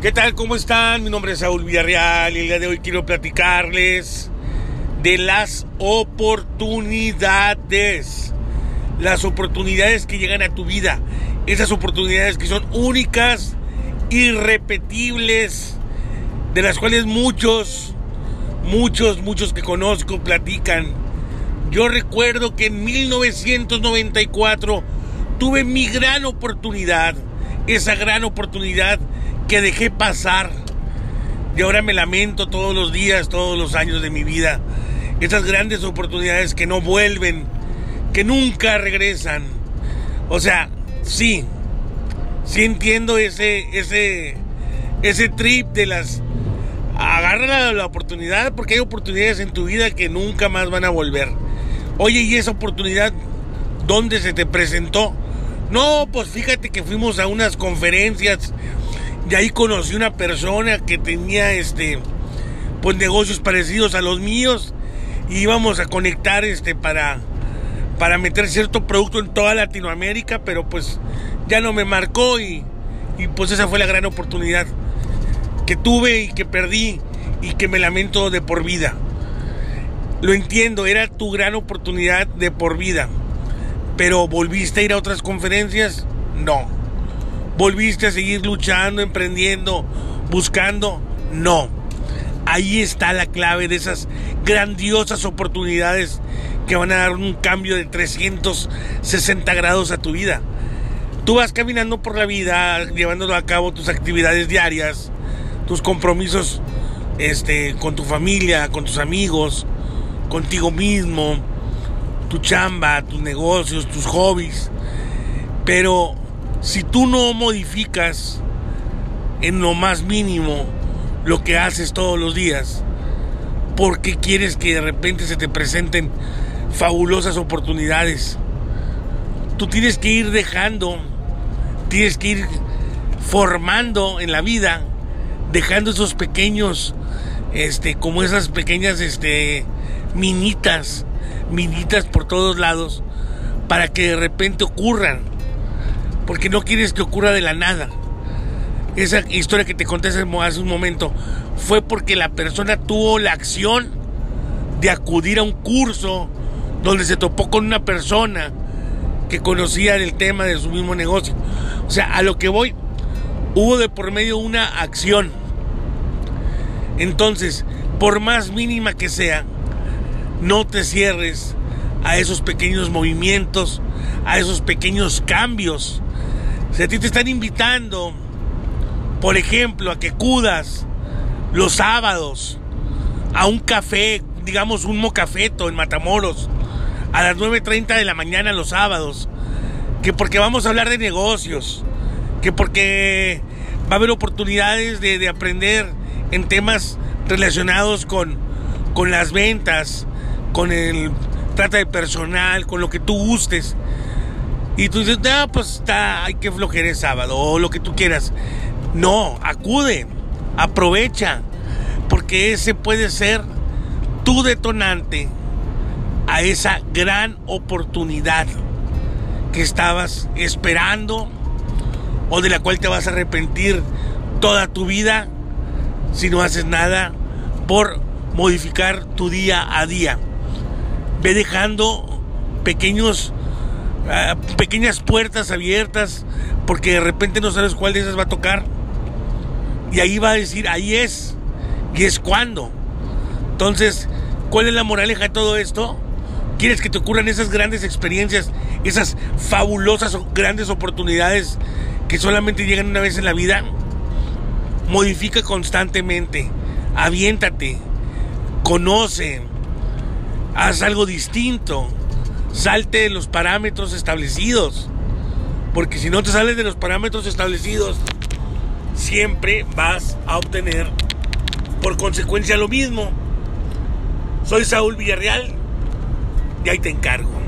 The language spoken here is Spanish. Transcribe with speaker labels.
Speaker 1: ¿Qué tal? ¿Cómo están? Mi nombre es Saúl Villarreal y el día de hoy quiero platicarles de las oportunidades. Las oportunidades que llegan a tu vida. Esas oportunidades que son únicas, irrepetibles, de las cuales muchos, muchos, muchos que conozco platican. Yo recuerdo que en 1994 tuve mi gran oportunidad, esa gran oportunidad que dejé pasar. Y ahora me lamento todos los días, todos los años de mi vida. Esas grandes oportunidades que no vuelven, que nunca regresan. O sea, sí, sí entiendo ese, ese, ese trip de las... Agarra la, la oportunidad porque hay oportunidades en tu vida que nunca más van a volver. Oye, ¿y esa oportunidad dónde se te presentó? No, pues fíjate que fuimos a unas conferencias y ahí conocí una persona que tenía este pues negocios parecidos a los míos y íbamos a conectar este para para meter cierto producto en toda Latinoamérica, pero pues ya no me marcó y, y pues esa fue la gran oportunidad que tuve y que perdí y que me lamento de por vida. Lo entiendo, era tu gran oportunidad de por vida. Pero ¿volviste a ir a otras conferencias? No. ¿Volviste a seguir luchando, emprendiendo, buscando? No. Ahí está la clave de esas grandiosas oportunidades que van a dar un cambio de 360 grados a tu vida. Tú vas caminando por la vida, llevando a cabo tus actividades diarias, tus compromisos este, con tu familia, con tus amigos, contigo mismo, tu chamba, tus negocios, tus hobbies. Pero si tú no modificas en lo más mínimo lo que haces todos los días, ¿por qué quieres que de repente se te presenten fabulosas oportunidades? Tú tienes que ir dejando, tienes que ir formando en la vida, dejando esos pequeños, este, como esas pequeñas, este, minitas, minitas por todos lados, para que de repente ocurran porque no quieres que ocurra de la nada. Esa historia que te conté hace un momento fue porque la persona tuvo la acción de acudir a un curso donde se topó con una persona que conocía el tema de su mismo negocio. O sea, a lo que voy, hubo de por medio una acción. Entonces, por más mínima que sea, no te cierres a esos pequeños movimientos, a esos pequeños cambios. Si a ti te están invitando, por ejemplo, a que acudas los sábados a un café, digamos un mocafeto en Matamoros, a las 9.30 de la mañana los sábados, que porque vamos a hablar de negocios, que porque va a haber oportunidades de, de aprender en temas relacionados con, con las ventas, con el trata de personal, con lo que tú gustes. Y tú dices, ah, pues está, hay que flojer el sábado o lo que tú quieras. No, acude, aprovecha, porque ese puede ser tu detonante a esa gran oportunidad que estabas esperando o de la cual te vas a arrepentir toda tu vida si no haces nada por modificar tu día a día. Ve dejando pequeños pequeñas puertas abiertas porque de repente no sabes cuál de esas va a tocar. Y ahí va a decir, ahí es. Y es cuando. Entonces, ¿cuál es la moraleja de todo esto? ¿Quieres que te ocurran esas grandes experiencias, esas fabulosas grandes oportunidades que solamente llegan una vez en la vida? Modifica constantemente, aviéntate, conoce, haz algo distinto salte de los parámetros establecidos. Porque si no te sales de los parámetros establecidos, siempre vas a obtener por consecuencia lo mismo. Soy Saúl Villarreal y ahí te encargo.